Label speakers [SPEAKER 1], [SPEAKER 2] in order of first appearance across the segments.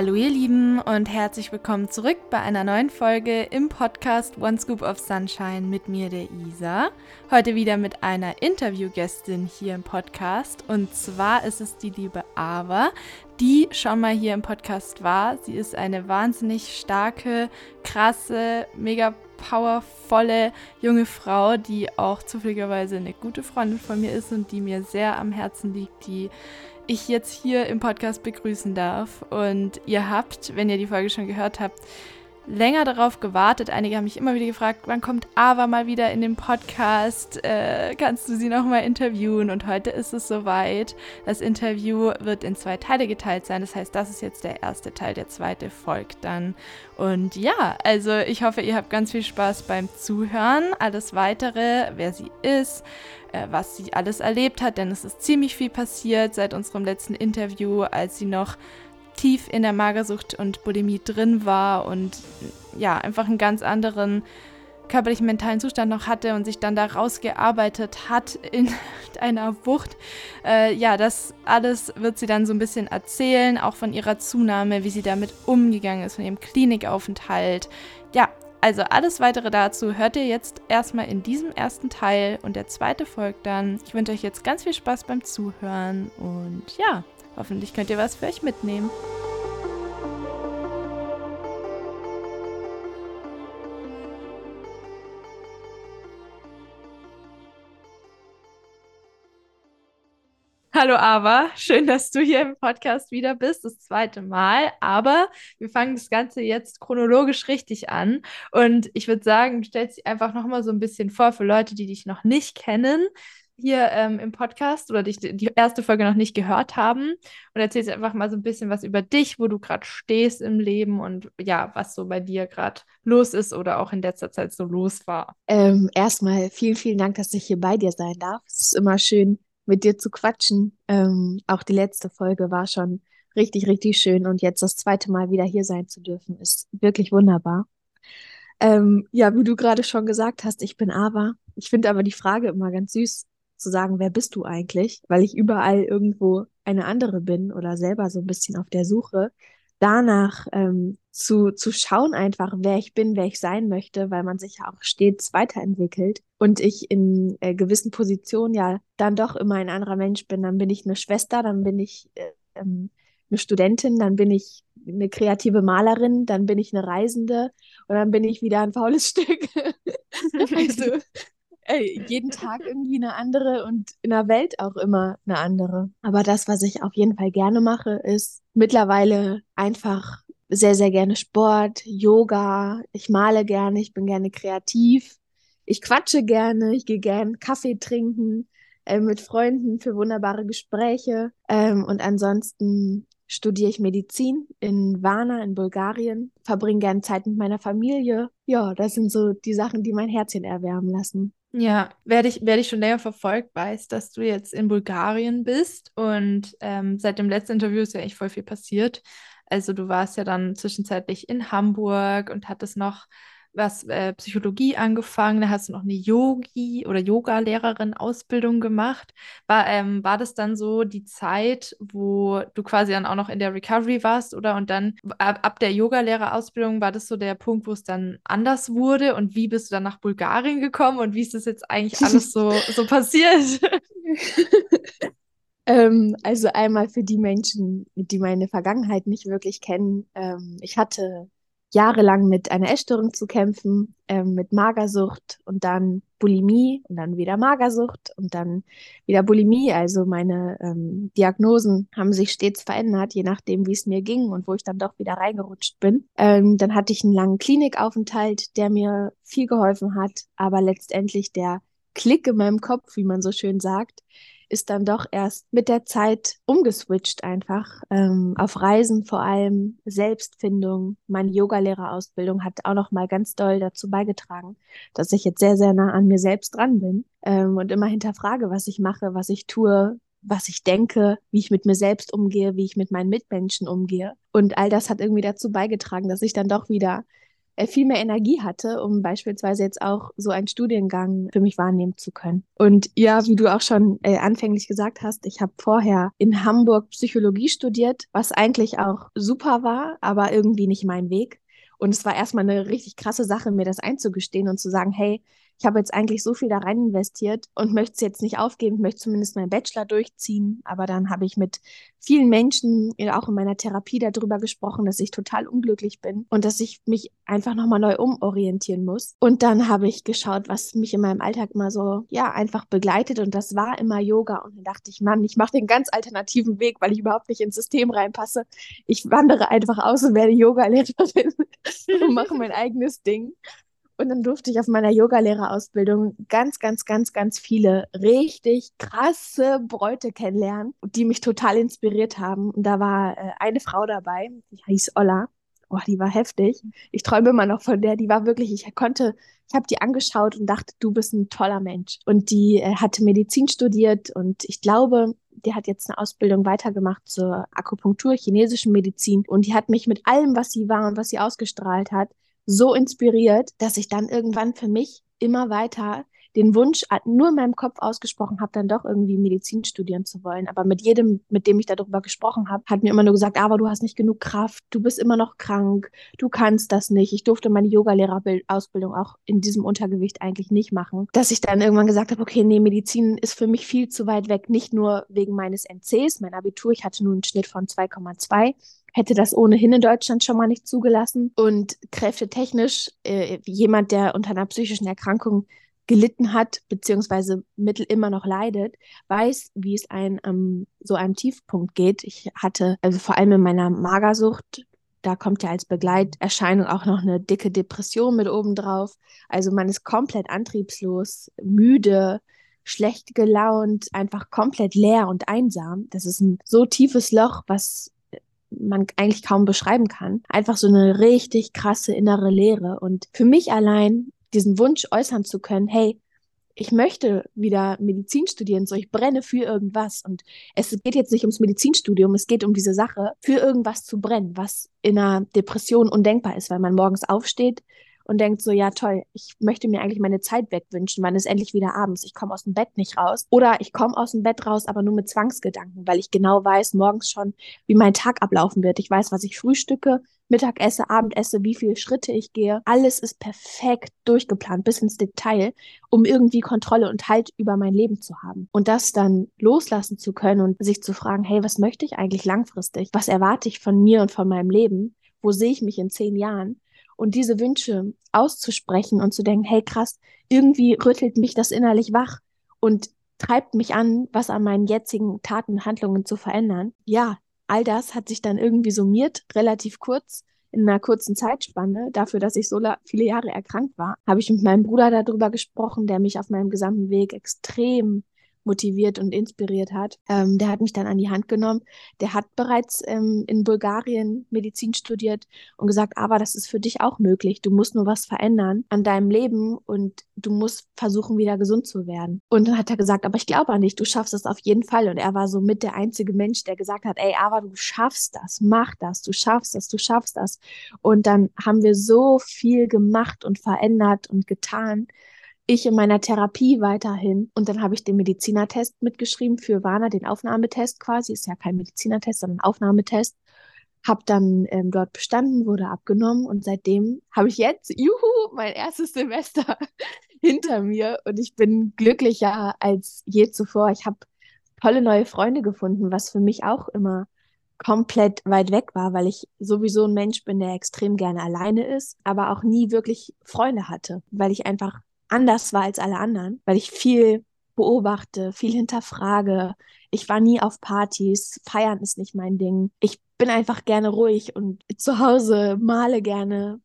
[SPEAKER 1] Hallo ihr Lieben und herzlich willkommen zurück bei einer neuen Folge im Podcast One Scoop of Sunshine mit mir, der Isa. Heute wieder mit einer Interviewgästin hier im Podcast und zwar ist es die liebe Ava, die schon mal hier im Podcast war. Sie ist eine wahnsinnig starke, krasse, mega powervolle junge Frau, die auch zufälligerweise eine gute Freundin von mir ist und die mir sehr am Herzen liegt, die ich jetzt hier im Podcast begrüßen darf. Und ihr habt, wenn ihr die Folge schon gehört habt, länger darauf gewartet. Einige haben mich immer wieder gefragt, wann kommt Ava mal wieder in den Podcast? Äh, kannst du sie nochmal interviewen? Und heute ist es soweit. Das Interview wird in zwei Teile geteilt sein. Das heißt, das ist jetzt der erste Teil, der zweite folgt dann. Und ja, also ich hoffe, ihr habt ganz viel Spaß beim Zuhören. Alles weitere, wer sie ist, äh, was sie alles erlebt hat, denn es ist ziemlich viel passiert seit unserem letzten Interview, als sie noch tief in der Magersucht und Bulimie drin war und ja, einfach einen ganz anderen körperlichen mentalen Zustand noch hatte und sich dann da rausgearbeitet hat in einer Wucht. Äh, ja, das alles wird sie dann so ein bisschen erzählen, auch von ihrer Zunahme, wie sie damit umgegangen ist, von ihrem Klinikaufenthalt. Ja, also alles weitere dazu hört ihr jetzt erstmal in diesem ersten Teil und der zweite folgt dann. Ich wünsche euch jetzt ganz viel Spaß beim Zuhören und ja, hoffentlich könnt ihr was für euch mitnehmen. Hallo Ava, schön, dass du hier im Podcast wieder bist, das zweite Mal. Aber wir fangen das Ganze jetzt chronologisch richtig an. Und ich würde sagen, stell dich einfach nochmal so ein bisschen vor für Leute, die dich noch nicht kennen hier ähm, im Podcast oder dich die erste Folge noch nicht gehört haben. Und erzählst einfach mal so ein bisschen was über dich, wo du gerade stehst im Leben und ja, was so bei dir gerade los ist oder auch in letzter Zeit so los war.
[SPEAKER 2] Ähm, erstmal vielen, vielen Dank, dass ich hier bei dir sein darf. Es ist immer schön, mit dir zu quatschen. Ähm, auch die letzte Folge war schon richtig, richtig schön und jetzt das zweite Mal wieder hier sein zu dürfen, ist wirklich wunderbar. Ähm, ja, wie du gerade schon gesagt hast, ich bin Ava. Ich finde aber die Frage immer ganz süß zu sagen, wer bist du eigentlich? Weil ich überall irgendwo eine andere bin oder selber so ein bisschen auf der Suche danach ähm, zu, zu schauen einfach, wer ich bin, wer ich sein möchte, weil man sich ja auch stets weiterentwickelt und ich in äh, gewissen Positionen ja dann doch immer ein anderer Mensch bin. Dann bin ich eine Schwester, dann bin ich äh, ähm, eine Studentin, dann bin ich eine kreative Malerin, dann bin ich eine Reisende und dann bin ich wieder ein faules Stück. also ey, jeden Tag irgendwie eine andere und in der Welt auch immer eine andere. Aber das, was ich auf jeden Fall gerne mache, ist mittlerweile einfach sehr, sehr gerne Sport, Yoga. Ich male gerne, ich bin gerne kreativ. Ich quatsche gerne, ich gehe gerne Kaffee trinken äh, mit Freunden für wunderbare Gespräche. Ähm, und ansonsten studiere ich Medizin in Varna in Bulgarien, verbringe gerne Zeit mit meiner Familie. Ja, das sind so die Sachen, die mein Herzchen erwärmen lassen.
[SPEAKER 1] Ja, wer dich, wer dich schon länger verfolgt, weiß, dass du jetzt in Bulgarien bist und ähm, seit dem letzten Interview ist ja echt voll viel passiert. Also du warst ja dann zwischenzeitlich in Hamburg und hattest noch was äh, Psychologie angefangen, da hast du noch eine Yogi oder Yoga-Lehrerin Ausbildung gemacht. War, ähm, war das dann so die Zeit, wo du quasi dann auch noch in der Recovery warst oder und dann ab, ab der Yoga-Lehrerausbildung war das so der Punkt, wo es dann anders wurde und wie bist du dann nach Bulgarien gekommen und wie ist das jetzt eigentlich alles so, so passiert?
[SPEAKER 2] ähm, also einmal für die Menschen, die meine Vergangenheit nicht wirklich kennen. Ähm, ich hatte jahrelang mit einer Essstörung zu kämpfen, ähm, mit Magersucht und dann Bulimie und dann wieder Magersucht und dann wieder Bulimie. Also meine ähm, Diagnosen haben sich stets verändert, je nachdem, wie es mir ging und wo ich dann doch wieder reingerutscht bin. Ähm, dann hatte ich einen langen Klinikaufenthalt, der mir viel geholfen hat, aber letztendlich der Klick in meinem Kopf, wie man so schön sagt, ist dann doch erst mit der Zeit umgeswitcht einfach. Ähm, auf Reisen vor allem, Selbstfindung. Meine Yogalehrerausbildung hat auch noch mal ganz doll dazu beigetragen, dass ich jetzt sehr, sehr nah an mir selbst dran bin ähm, und immer hinterfrage, was ich mache, was ich tue, was ich denke, wie ich mit mir selbst umgehe, wie ich mit meinen Mitmenschen umgehe. Und all das hat irgendwie dazu beigetragen, dass ich dann doch wieder viel mehr Energie hatte, um beispielsweise jetzt auch so einen Studiengang für mich wahrnehmen zu können. Und ja, wie du auch schon äh, anfänglich gesagt hast, ich habe vorher in Hamburg Psychologie studiert, was eigentlich auch super war, aber irgendwie nicht mein Weg. Und es war erstmal eine richtig krasse Sache, mir das einzugestehen und zu sagen, hey, ich habe jetzt eigentlich so viel da rein investiert und möchte es jetzt nicht aufgeben, möchte zumindest meinen Bachelor durchziehen. Aber dann habe ich mit vielen Menschen, auch in meiner Therapie, darüber gesprochen, dass ich total unglücklich bin und dass ich mich einfach nochmal neu umorientieren muss. Und dann habe ich geschaut, was mich in meinem Alltag immer so, ja, einfach begleitet. Und das war immer Yoga. Und dann dachte ich, Mann, ich mache den ganz alternativen Weg, weil ich überhaupt nicht ins System reinpasse. Ich wandere einfach aus und werde Yoga-Lehrerin und mache mein eigenes Ding. Und dann durfte ich auf meiner Yogalehrerausbildung ganz, ganz, ganz, ganz viele richtig krasse Bräute kennenlernen, die mich total inspiriert haben. Und da war äh, eine Frau dabei, die hieß Olla. Oh, die war heftig. Ich träume immer noch von der. Die war wirklich, ich konnte, ich habe die angeschaut und dachte, du bist ein toller Mensch. Und die äh, hatte Medizin studiert und ich glaube, die hat jetzt eine Ausbildung weitergemacht zur Akupunktur, chinesischen Medizin. Und die hat mich mit allem, was sie war und was sie ausgestrahlt hat, so inspiriert, dass ich dann irgendwann für mich immer weiter den Wunsch nur in meinem Kopf ausgesprochen habe, dann doch irgendwie Medizin studieren zu wollen. Aber mit jedem, mit dem ich darüber gesprochen habe, hat mir immer nur gesagt, aber du hast nicht genug Kraft, du bist immer noch krank, du kannst das nicht. Ich durfte meine Yogalehrerausbildung auch in diesem Untergewicht eigentlich nicht machen. Dass ich dann irgendwann gesagt habe, okay, nee, Medizin ist für mich viel zu weit weg, nicht nur wegen meines NCs, mein Abitur, ich hatte nur einen Schnitt von 2,2, hätte das ohnehin in Deutschland schon mal nicht zugelassen. Und kräftetechnisch, äh, jemand, der unter einer psychischen Erkrankung gelitten hat, beziehungsweise Mittel immer noch leidet, weiß, wie es ein ähm, so einem Tiefpunkt geht. Ich hatte, also vor allem in meiner Magersucht, da kommt ja als Begleiterscheinung auch noch eine dicke Depression mit oben drauf. Also man ist komplett antriebslos, müde, schlecht gelaunt, einfach komplett leer und einsam. Das ist ein so tiefes Loch, was man eigentlich kaum beschreiben kann. Einfach so eine richtig krasse innere Leere. Und für mich allein diesen Wunsch äußern zu können, hey, ich möchte wieder Medizin studieren, so ich brenne für irgendwas. Und es geht jetzt nicht ums Medizinstudium, es geht um diese Sache, für irgendwas zu brennen, was in einer Depression undenkbar ist, weil man morgens aufsteht, und denkt so, ja toll, ich möchte mir eigentlich meine Zeit wegwünschen, wann ist endlich wieder abends, ich komme aus dem Bett nicht raus. Oder ich komme aus dem Bett raus, aber nur mit Zwangsgedanken, weil ich genau weiß morgens schon, wie mein Tag ablaufen wird. Ich weiß, was ich frühstücke, Mittag esse, Abend esse, wie viele Schritte ich gehe. Alles ist perfekt durchgeplant, bis ins Detail, um irgendwie Kontrolle und Halt über mein Leben zu haben. Und das dann loslassen zu können und sich zu fragen, hey, was möchte ich eigentlich langfristig? Was erwarte ich von mir und von meinem Leben? Wo sehe ich mich in zehn Jahren? Und diese Wünsche auszusprechen und zu denken, hey krass, irgendwie rüttelt mich das innerlich wach und treibt mich an, was an meinen jetzigen Taten und Handlungen zu verändern. Ja, all das hat sich dann irgendwie summiert, relativ kurz, in einer kurzen Zeitspanne, dafür, dass ich so viele Jahre erkrankt war, habe ich mit meinem Bruder darüber gesprochen, der mich auf meinem gesamten Weg extrem motiviert und inspiriert hat. Ähm, der hat mich dann an die Hand genommen. Der hat bereits ähm, in Bulgarien Medizin studiert und gesagt, aber das ist für dich auch möglich. Du musst nur was verändern an deinem Leben und du musst versuchen, wieder gesund zu werden. Und dann hat er gesagt, aber ich glaube an dich, du schaffst das auf jeden Fall. Und er war so mit der einzige Mensch, der gesagt hat, ey, aber du schaffst das, mach das, du schaffst das, du schaffst das. Und dann haben wir so viel gemacht und verändert und getan ich in meiner Therapie weiterhin. Und dann habe ich den Medizinertest mitgeschrieben für Warner, den Aufnahmetest quasi. Ist ja kein Medizinertest, sondern Aufnahmetest. Habe dann ähm, dort bestanden, wurde abgenommen und seitdem habe ich jetzt, juhu, mein erstes Semester hinter mir und ich bin glücklicher als je zuvor. Ich habe tolle neue Freunde gefunden, was für mich auch immer komplett weit weg war, weil ich sowieso ein Mensch bin, der extrem gerne alleine ist, aber auch nie wirklich Freunde hatte, weil ich einfach anders war als alle anderen, weil ich viel beobachte, viel hinterfrage. Ich war nie auf Partys, feiern ist nicht mein Ding. Ich bin einfach gerne ruhig und zu Hause male gerne,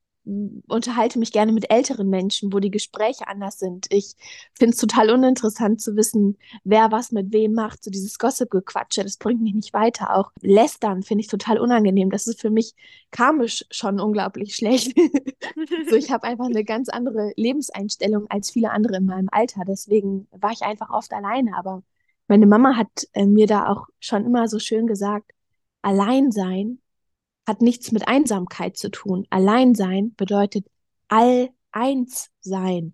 [SPEAKER 2] unterhalte mich gerne mit älteren Menschen, wo die Gespräche anders sind. Ich finde es total uninteressant zu wissen, wer was mit wem macht. So dieses Gossip-Gequatsche, das bringt mich nicht weiter. Auch Lästern finde ich total unangenehm. Das ist für mich karmisch schon unglaublich schlecht. so, ich habe einfach eine ganz andere Lebenseinstellung als viele andere in meinem Alter. Deswegen war ich einfach oft alleine. Aber meine Mama hat äh, mir da auch schon immer so schön gesagt, allein sein hat nichts mit Einsamkeit zu tun. Allein sein bedeutet all eins sein.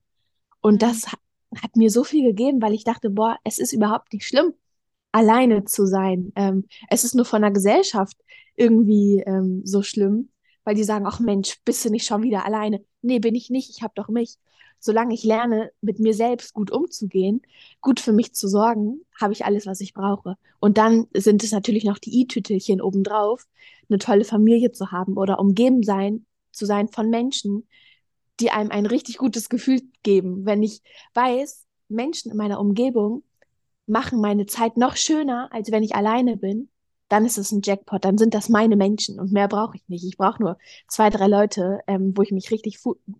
[SPEAKER 2] Und mhm. das hat mir so viel gegeben, weil ich dachte, boah, es ist überhaupt nicht schlimm, alleine zu sein. Ähm, es ist nur von der Gesellschaft irgendwie ähm, so schlimm, weil die sagen, ach Mensch, bist du nicht schon wieder alleine? Nee, bin ich nicht, ich habe doch mich. Solange ich lerne, mit mir selbst gut umzugehen, gut für mich zu sorgen, habe ich alles, was ich brauche. Und dann sind es natürlich noch die i-Tütelchen obendrauf, eine tolle Familie zu haben oder umgeben sein, zu sein von Menschen, die einem ein richtig gutes Gefühl geben. Wenn ich weiß, Menschen in meiner Umgebung machen meine Zeit noch schöner, als wenn ich alleine bin, dann ist es ein Jackpot, dann sind das meine Menschen und mehr brauche ich nicht. Ich brauche nur zwei, drei Leute, ähm, wo ich mich richtig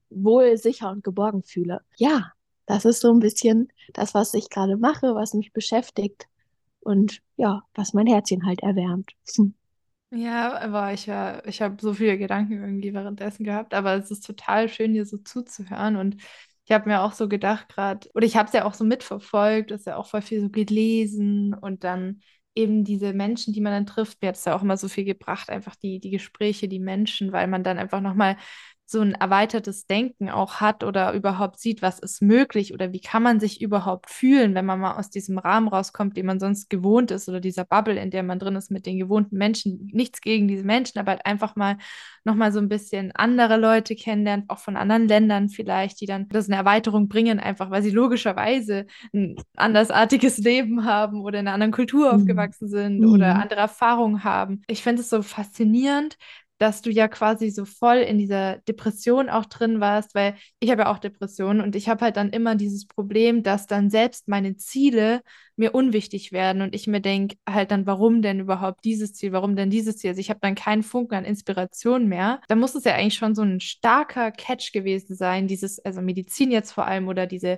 [SPEAKER 2] wohl, sicher und geborgen fühle. Ja, das ist so ein bisschen das, was ich gerade mache, was mich beschäftigt und ja, was mein Herzchen halt erwärmt. Hm.
[SPEAKER 1] Ja, aber ich, ich habe so viele Gedanken irgendwie währenddessen gehabt, aber es ist total schön, dir so zuzuhören und ich habe mir auch so gedacht gerade, oder ich habe es ja auch so mitverfolgt, dass ja auch voll viel so gelesen und dann eben diese Menschen, die man dann trifft, mir hat es ja auch immer so viel gebracht, einfach die, die Gespräche, die Menschen, weil man dann einfach nochmal so ein erweitertes Denken auch hat oder überhaupt sieht, was ist möglich oder wie kann man sich überhaupt fühlen, wenn man mal aus diesem Rahmen rauskommt, den man sonst gewohnt ist oder dieser Bubble, in der man drin ist mit den gewohnten Menschen. Nichts gegen diese Menschen, aber halt einfach mal nochmal so ein bisschen andere Leute kennenlernt, auch von anderen Ländern vielleicht, die dann das eine Erweiterung bringen, einfach weil sie logischerweise ein andersartiges Leben haben oder in einer anderen Kultur mhm. aufgewachsen sind mhm. oder andere Erfahrungen haben. Ich finde es so faszinierend, dass du ja quasi so voll in dieser Depression auch drin warst, weil ich habe ja auch Depressionen und ich habe halt dann immer dieses Problem, dass dann selbst meine Ziele mir unwichtig werden und ich mir denke halt dann, warum denn überhaupt dieses Ziel, warum denn dieses Ziel? Also ich habe dann keinen Funken an Inspiration mehr. Da muss es ja eigentlich schon so ein starker Catch gewesen sein, dieses, also Medizin jetzt vor allem oder diese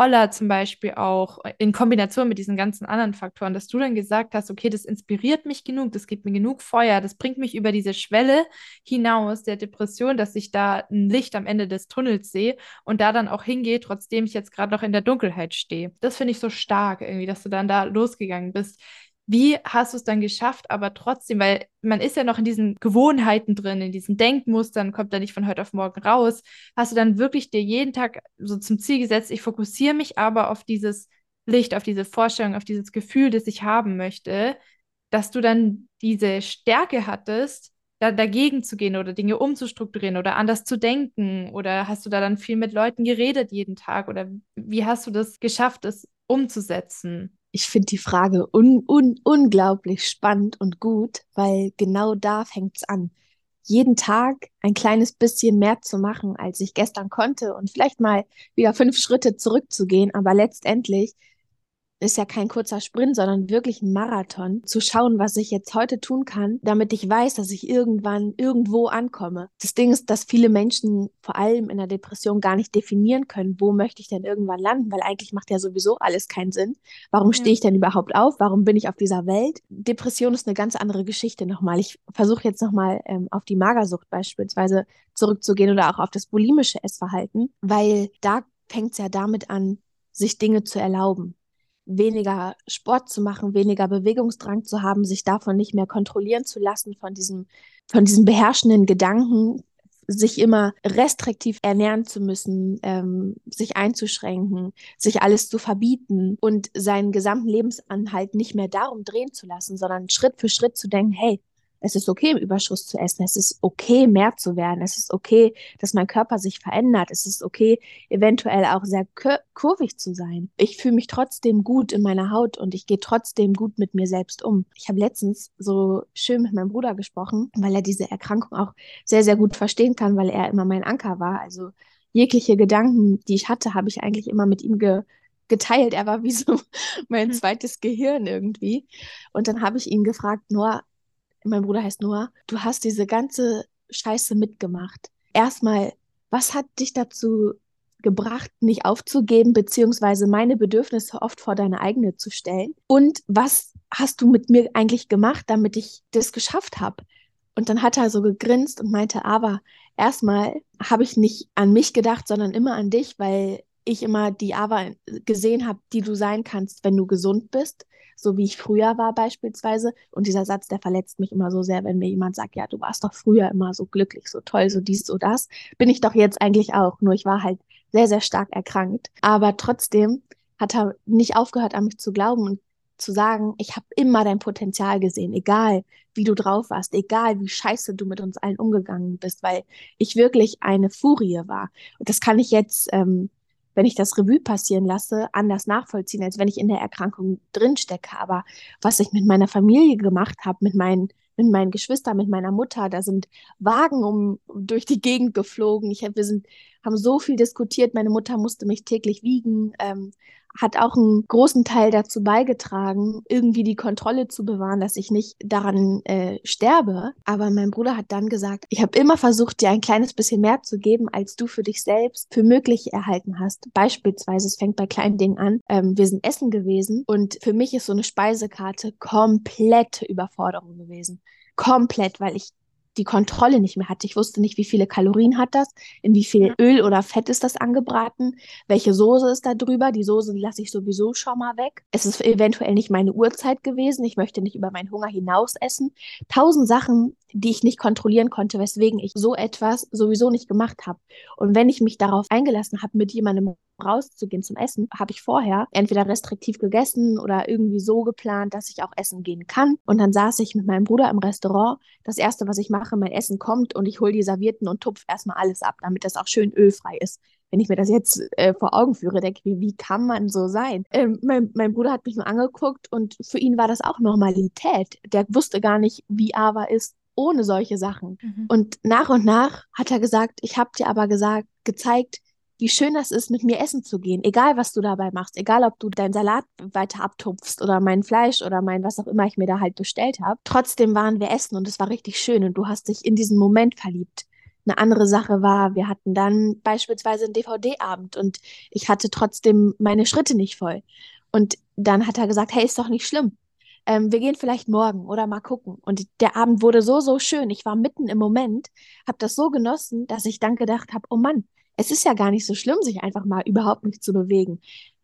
[SPEAKER 1] Olla zum Beispiel auch in Kombination mit diesen ganzen anderen Faktoren, dass du dann gesagt hast, okay, das inspiriert mich genug, das gibt mir genug Feuer, das bringt mich über diese Schwelle hinaus der Depression, dass ich da ein Licht am Ende des Tunnels sehe und da dann auch hingehe, trotzdem ich jetzt gerade noch in der Dunkelheit stehe. Das finde ich so stark irgendwie, dass du dann da losgegangen bist. Wie hast du es dann geschafft, aber trotzdem, weil man ist ja noch in diesen Gewohnheiten drin, in diesen Denkmustern, kommt da nicht von heute auf morgen raus. Hast du dann wirklich dir jeden Tag so zum Ziel gesetzt, ich fokussiere mich aber auf dieses Licht, auf diese Vorstellung, auf dieses Gefühl, das ich haben möchte, dass du dann diese Stärke hattest, da dagegen zu gehen oder Dinge umzustrukturieren oder anders zu denken? Oder hast du da dann viel mit Leuten geredet jeden Tag? Oder wie hast du das geschafft, es umzusetzen?
[SPEAKER 2] Ich finde die Frage un un unglaublich spannend und gut, weil genau da fängt es an. Jeden Tag ein kleines bisschen mehr zu machen, als ich gestern konnte und vielleicht mal wieder fünf Schritte zurückzugehen, aber letztendlich ist ja kein kurzer Sprint, sondern wirklich ein Marathon, zu schauen, was ich jetzt heute tun kann, damit ich weiß, dass ich irgendwann irgendwo ankomme. Das Ding ist, dass viele Menschen vor allem in der Depression gar nicht definieren können, wo möchte ich denn irgendwann landen, weil eigentlich macht ja sowieso alles keinen Sinn. Warum stehe ich denn überhaupt auf? Warum bin ich auf dieser Welt? Depression ist eine ganz andere Geschichte nochmal. Ich versuche jetzt nochmal ähm, auf die Magersucht beispielsweise zurückzugehen oder auch auf das bulimische Essverhalten, weil da fängt es ja damit an, sich Dinge zu erlauben weniger Sport zu machen, weniger Bewegungsdrang zu haben, sich davon nicht mehr kontrollieren zu lassen, von diesem, von diesem beherrschenden Gedanken, sich immer restriktiv ernähren zu müssen, ähm, sich einzuschränken, sich alles zu verbieten und seinen gesamten Lebensanhalt nicht mehr darum drehen zu lassen, sondern Schritt für Schritt zu denken, hey, es ist okay, im Überschuss zu essen. Es ist okay, mehr zu werden. Es ist okay, dass mein Körper sich verändert. Es ist okay, eventuell auch sehr kurvig zu sein. Ich fühle mich trotzdem gut in meiner Haut und ich gehe trotzdem gut mit mir selbst um. Ich habe letztens so schön mit meinem Bruder gesprochen, weil er diese Erkrankung auch sehr, sehr gut verstehen kann, weil er immer mein Anker war. Also jegliche Gedanken, die ich hatte, habe ich eigentlich immer mit ihm ge geteilt. Er war wie so mein hm. zweites Gehirn irgendwie. Und dann habe ich ihn gefragt, Noah, mein Bruder heißt Noah, du hast diese ganze Scheiße mitgemacht. Erstmal, was hat dich dazu gebracht, nicht aufzugeben, beziehungsweise meine Bedürfnisse oft vor deine eigene zu stellen? Und was hast du mit mir eigentlich gemacht, damit ich das geschafft habe? Und dann hat er so gegrinst und meinte, aber erstmal habe ich nicht an mich gedacht, sondern immer an dich, weil ich immer die Ava gesehen habe, die du sein kannst, wenn du gesund bist, so wie ich früher war beispielsweise. Und dieser Satz, der verletzt mich immer so sehr, wenn mir jemand sagt, ja, du warst doch früher immer so glücklich, so toll, so dies, so das. Bin ich doch jetzt eigentlich auch, nur ich war halt sehr, sehr stark erkrankt. Aber trotzdem hat er nicht aufgehört, an mich zu glauben und zu sagen, ich habe immer dein Potenzial gesehen, egal wie du drauf warst, egal wie scheiße du mit uns allen umgegangen bist, weil ich wirklich eine Furie war. Und das kann ich jetzt ähm, wenn ich das Revue passieren lasse, anders nachvollziehen, als wenn ich in der Erkrankung drinstecke. Aber was ich mit meiner Familie gemacht habe, mit meinen, mit meinen Geschwistern, mit meiner Mutter, da sind Wagen um, durch die Gegend geflogen. Ich wir sind, haben so viel diskutiert. Meine Mutter musste mich täglich wiegen. Ähm, hat auch einen großen Teil dazu beigetragen, irgendwie die Kontrolle zu bewahren, dass ich nicht daran äh, sterbe. Aber mein Bruder hat dann gesagt, ich habe immer versucht, dir ein kleines bisschen mehr zu geben, als du für dich selbst für möglich erhalten hast. Beispielsweise, es fängt bei kleinen Dingen an. Ähm, wir sind essen gewesen und für mich ist so eine Speisekarte komplette Überforderung gewesen komplett, weil ich die Kontrolle nicht mehr hatte. Ich wusste nicht, wie viele Kalorien hat das, in wie viel Öl oder Fett ist das angebraten, welche Soße ist da drüber. Die Soße lasse ich sowieso schon mal weg. Es ist eventuell nicht meine Uhrzeit gewesen. Ich möchte nicht über meinen Hunger hinaus essen. Tausend Sachen, die ich nicht kontrollieren konnte, weswegen ich so etwas sowieso nicht gemacht habe. Und wenn ich mich darauf eingelassen habe, mit jemandem rauszugehen zum Essen, habe ich vorher entweder restriktiv gegessen oder irgendwie so geplant, dass ich auch essen gehen kann. Und dann saß ich mit meinem Bruder im Restaurant. Das erste, was ich mache, mein Essen kommt und ich hole die Servietten und tupfe erstmal alles ab, damit das auch schön ölfrei ist. Wenn ich mir das jetzt äh, vor Augen führe, denke ich mir, wie kann man so sein? Ähm, mein, mein Bruder hat mich nur angeguckt und für ihn war das auch Normalität. Der wusste gar nicht, wie Ava ist ohne solche Sachen. Mhm. Und nach und nach hat er gesagt, ich habe dir aber gesagt, gezeigt, wie schön das ist, mit mir essen zu gehen, egal was du dabei machst, egal ob du deinen Salat weiter abtupfst oder mein Fleisch oder mein was auch immer ich mir da halt bestellt habe. Trotzdem waren wir essen und es war richtig schön und du hast dich in diesen Moment verliebt. Eine andere Sache war, wir hatten dann beispielsweise einen DVD-Abend und ich hatte trotzdem meine Schritte nicht voll. Und dann hat er gesagt, hey, ist doch nicht schlimm. Ähm, wir gehen vielleicht morgen oder mal gucken. Und der Abend wurde so, so schön. Ich war mitten im Moment, habe das so genossen, dass ich dann gedacht habe, oh Mann, es ist ja gar nicht so schlimm, sich einfach mal überhaupt nicht zu bewegen.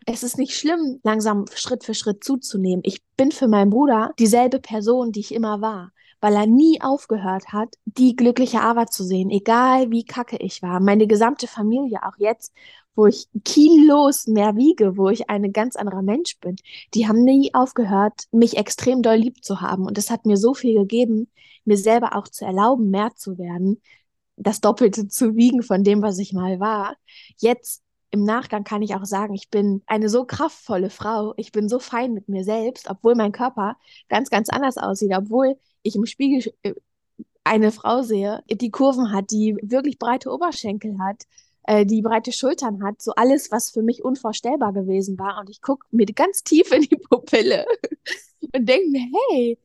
[SPEAKER 2] Es ist nicht schlimm, langsam Schritt für Schritt zuzunehmen. Ich bin für meinen Bruder dieselbe Person, die ich immer war, weil er nie aufgehört hat, die glückliche Ava zu sehen, egal wie kacke ich war. Meine gesamte Familie, auch jetzt, wo ich kilos mehr wiege, wo ich ein ganz anderer Mensch bin, die haben nie aufgehört, mich extrem doll lieb zu haben. Und es hat mir so viel gegeben, mir selber auch zu erlauben, mehr zu werden, das Doppelte zu wiegen von dem, was ich mal war. Jetzt im Nachgang kann ich auch sagen, ich bin eine so kraftvolle Frau, ich bin so fein mit mir selbst, obwohl mein Körper ganz, ganz anders aussieht, obwohl ich im Spiegel äh, eine Frau sehe, die Kurven hat, die wirklich breite Oberschenkel hat, äh, die breite Schultern hat, so alles, was für mich unvorstellbar gewesen war. Und ich gucke mir ganz tief in die Pupille und denke mir, hey,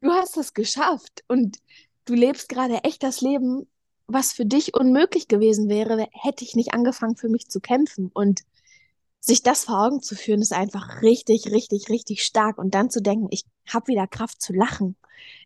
[SPEAKER 2] du hast das geschafft und du lebst gerade echt das Leben, was für dich unmöglich gewesen wäre, hätte ich nicht angefangen, für mich zu kämpfen. Und sich das vor Augen zu führen, ist einfach richtig, richtig, richtig stark. Und dann zu denken, ich habe wieder Kraft zu lachen.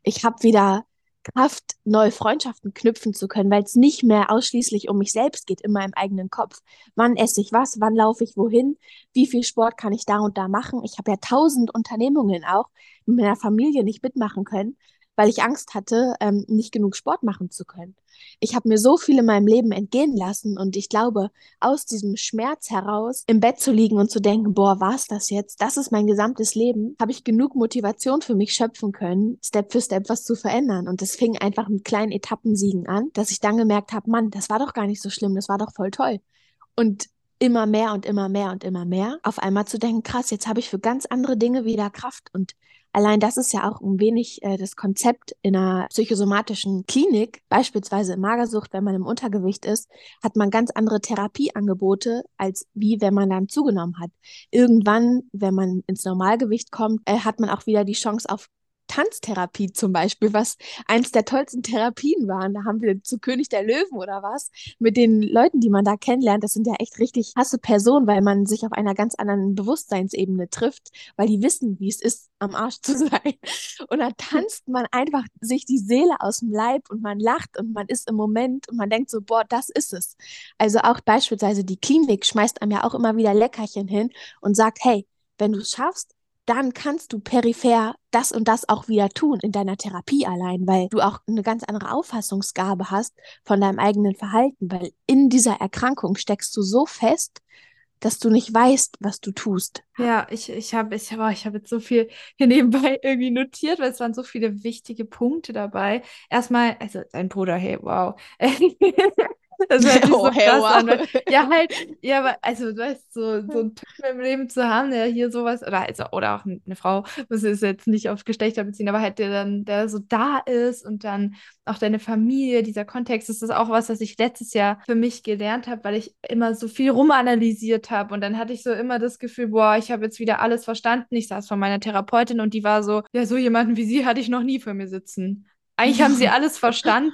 [SPEAKER 2] Ich habe wieder Kraft, neue Freundschaften knüpfen zu können, weil es nicht mehr ausschließlich um mich selbst geht in meinem eigenen Kopf. Wann esse ich was? Wann laufe ich wohin? Wie viel Sport kann ich da und da machen? Ich habe ja tausend Unternehmungen auch mit meiner Familie nicht mitmachen können, weil ich Angst hatte, ähm, nicht genug Sport machen zu können. Ich habe mir so viel in meinem Leben entgehen lassen und ich glaube, aus diesem Schmerz heraus im Bett zu liegen und zu denken, boah, war's das jetzt? Das ist mein gesamtes Leben. Habe ich genug Motivation für mich schöpfen können, Step für Step was zu verändern. Und das fing einfach mit kleinen Etappensiegen an, dass ich dann gemerkt habe, Mann, das war doch gar nicht so schlimm, das war doch voll toll. Und immer mehr und immer mehr und immer mehr, auf einmal zu denken, krass, jetzt habe ich für ganz andere Dinge wieder Kraft. Und allein das ist ja auch ein wenig äh, das Konzept in einer psychosomatischen Klinik, beispielsweise in Magersucht, wenn man im Untergewicht ist, hat man ganz andere Therapieangebote, als wie wenn man dann zugenommen hat. Irgendwann, wenn man ins Normalgewicht kommt, äh, hat man auch wieder die Chance auf Tanztherapie zum Beispiel, was eins der tollsten Therapien waren. Da haben wir zu König der Löwen oder was mit den Leuten, die man da kennenlernt. Das sind ja echt richtig hasse Personen, weil man sich auf einer ganz anderen Bewusstseinsebene trifft, weil die wissen, wie es ist, am Arsch zu sein. Und dann tanzt man einfach sich die Seele aus dem Leib und man lacht und man ist im Moment und man denkt so, boah, das ist es. Also auch beispielsweise die Klinik schmeißt einem ja auch immer wieder Leckerchen hin und sagt, hey, wenn du es schaffst, dann kannst du peripher das und das auch wieder tun in deiner Therapie allein, weil du auch eine ganz andere Auffassungsgabe hast von deinem eigenen Verhalten, weil in dieser Erkrankung steckst du so fest, dass du nicht weißt, was du tust.
[SPEAKER 1] Ja, ich, ich habe ich hab, ich hab jetzt so viel hier nebenbei irgendwie notiert, weil es waren so viele wichtige Punkte dabei. Erstmal, also dein Bruder, hey, wow. Das hört sich oh, so hey, krass wow. an. Weil, ja, halt, ja, aber also du weißt, so, so einen Typen im Leben zu haben, der hier sowas, oder also, oder auch eine Frau, muss es jetzt nicht auf Geschlechter beziehen, aber halt der dann, der so da ist und dann auch deine Familie, dieser Kontext, das ist auch was, was ich letztes Jahr für mich gelernt habe, weil ich immer so viel rumanalysiert habe und dann hatte ich so immer das Gefühl, boah, ich habe jetzt wieder alles verstanden. Ich saß vor meiner Therapeutin und die war so, ja, so jemanden wie sie hatte ich noch nie vor mir sitzen. Eigentlich haben sie alles verstanden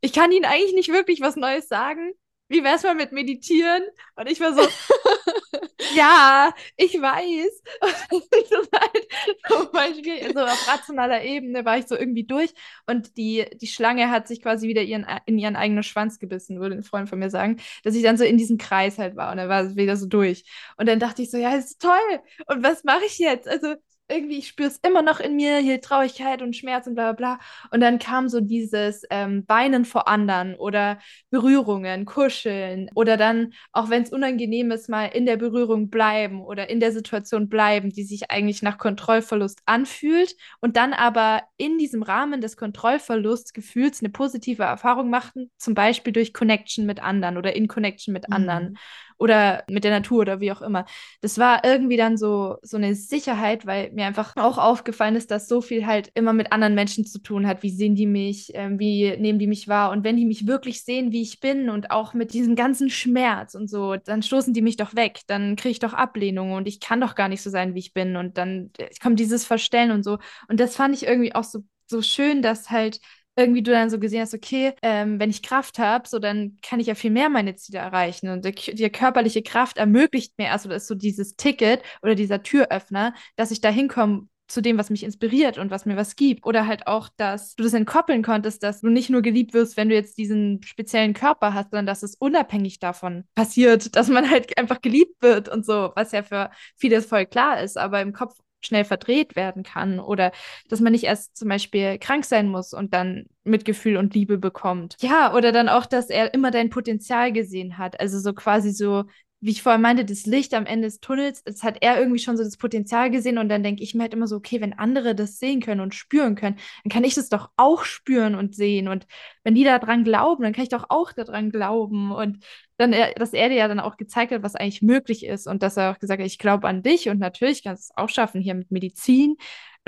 [SPEAKER 1] ich kann Ihnen eigentlich nicht wirklich was Neues sagen. Wie wär's mal mit Meditieren? Und ich war so, ja, ich weiß. so Beispiel, so auf rationaler Ebene war ich so irgendwie durch und die, die Schlange hat sich quasi wieder ihren, in ihren eigenen Schwanz gebissen, würde ein Freund von mir sagen, dass ich dann so in diesem Kreis halt war und er war wieder so durch. Und dann dachte ich so, ja, ist toll. Und was mache ich jetzt? Also irgendwie, ich spüre es immer noch in mir, hier Traurigkeit und Schmerz und bla bla bla. Und dann kam so dieses ähm, Weinen vor anderen oder Berührungen, Kuscheln oder dann, auch wenn es unangenehm ist, mal in der Berührung bleiben oder in der Situation bleiben, die sich eigentlich nach Kontrollverlust anfühlt und dann aber in diesem Rahmen des Kontrollverlustgefühls eine positive Erfahrung machen, zum Beispiel durch Connection mit anderen oder in Connection mit anderen. Oder mit der Natur oder wie auch immer. Das war irgendwie dann so, so eine Sicherheit, weil mir einfach auch aufgefallen ist, dass so viel halt immer mit anderen Menschen zu tun hat. Wie sehen die mich? Ähm, wie nehmen die mich wahr? Und wenn die mich wirklich sehen, wie ich bin und auch mit diesem ganzen Schmerz und so, dann stoßen die mich doch weg. Dann kriege ich doch Ablehnung und ich kann doch gar nicht so sein, wie ich bin. Und dann äh, kommt dieses Verstellen und so. Und das fand ich irgendwie auch so so schön, dass halt irgendwie du dann so gesehen hast, okay, ähm, wenn ich Kraft habe, so dann kann ich ja viel mehr meine Ziele erreichen. Und die, die körperliche Kraft ermöglicht mir, also das ist so dieses Ticket oder dieser Türöffner, dass ich da hinkomme, zu dem, was mich inspiriert und was mir was gibt. Oder halt auch, dass du das entkoppeln konntest, dass du nicht nur geliebt wirst, wenn du jetzt diesen speziellen Körper hast, sondern dass es unabhängig davon passiert, dass man halt einfach geliebt wird und so, was ja für viele voll klar ist, aber im Kopf schnell verdreht werden kann oder dass man nicht erst zum Beispiel krank sein muss und dann Mitgefühl und Liebe bekommt. Ja, oder dann auch, dass er immer dein Potenzial gesehen hat. Also so quasi so wie ich vorher meinte, das Licht am Ende des Tunnels, das hat er irgendwie schon so das Potenzial gesehen und dann denke ich mir halt immer so, okay, wenn andere das sehen können und spüren können, dann kann ich das doch auch spüren und sehen und wenn die daran glauben, dann kann ich doch auch daran glauben und dann, dass er dir ja dann auch gezeigt hat, was eigentlich möglich ist und dass er auch gesagt hat, ich glaube an dich und natürlich kannst du es auch schaffen hier mit Medizin,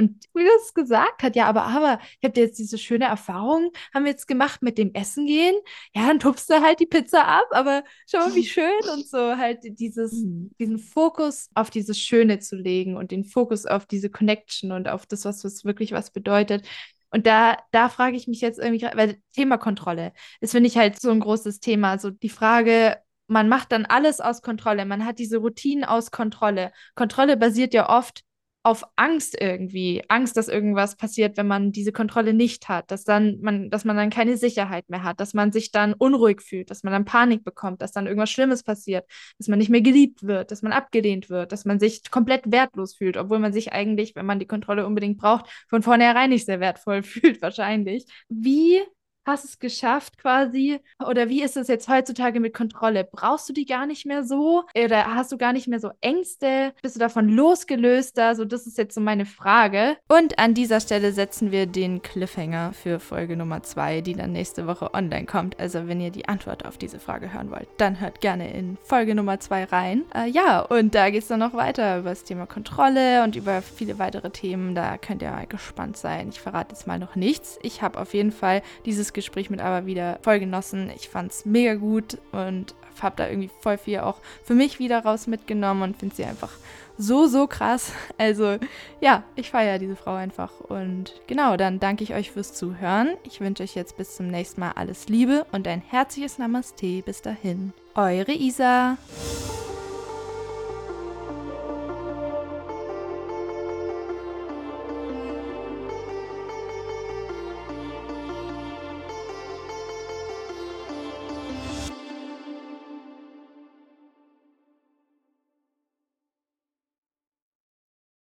[SPEAKER 1] und wie das gesagt hat, ja, aber, aber, ich habe jetzt diese schöne Erfahrung, haben wir jetzt gemacht mit dem Essen gehen. Ja, dann tupst du halt die Pizza ab, aber schau mal, wie schön und so halt dieses, mhm. diesen Fokus auf dieses Schöne zu legen und den Fokus auf diese Connection und auf das, was, was wirklich was bedeutet. Und da, da frage ich mich jetzt irgendwie, weil Thema Kontrolle ist, finde ich halt so ein großes Thema. So die Frage, man macht dann alles aus Kontrolle. Man hat diese Routinen aus Kontrolle. Kontrolle basiert ja oft auf Angst irgendwie, Angst, dass irgendwas passiert, wenn man diese Kontrolle nicht hat, dass dann man, dass man dann keine Sicherheit mehr hat, dass man sich dann unruhig fühlt, dass man dann Panik bekommt, dass dann irgendwas Schlimmes passiert, dass man nicht mehr geliebt wird, dass man abgelehnt wird, dass man sich komplett wertlos fühlt, obwohl man sich eigentlich, wenn man die Kontrolle unbedingt braucht, von vornherein nicht sehr wertvoll fühlt wahrscheinlich. Wie hast es geschafft quasi? Oder wie ist es jetzt heutzutage mit Kontrolle? Brauchst du die gar nicht mehr so? Oder hast du gar nicht mehr so Ängste? Bist du davon losgelöst? Also das ist jetzt so meine Frage. Und an dieser Stelle setzen wir den Cliffhanger für Folge Nummer 2, die dann nächste Woche online kommt. Also wenn ihr die Antwort auf diese Frage hören wollt, dann hört gerne in Folge Nummer 2 rein. Äh, ja, und da geht es dann noch weiter über das Thema Kontrolle und über viele weitere Themen. Da könnt ihr gespannt sein. Ich verrate jetzt mal noch nichts. Ich habe auf jeden Fall dieses Gespräch mit aber wieder voll genossen. Ich fand es mega gut und habe da irgendwie voll viel auch für mich wieder raus mitgenommen und finde sie einfach so, so krass. Also ja, ich feiere diese Frau einfach. Und genau, dann danke ich euch fürs Zuhören. Ich wünsche euch jetzt bis zum nächsten Mal alles Liebe und ein herzliches Namaste. Bis dahin. Eure Isa.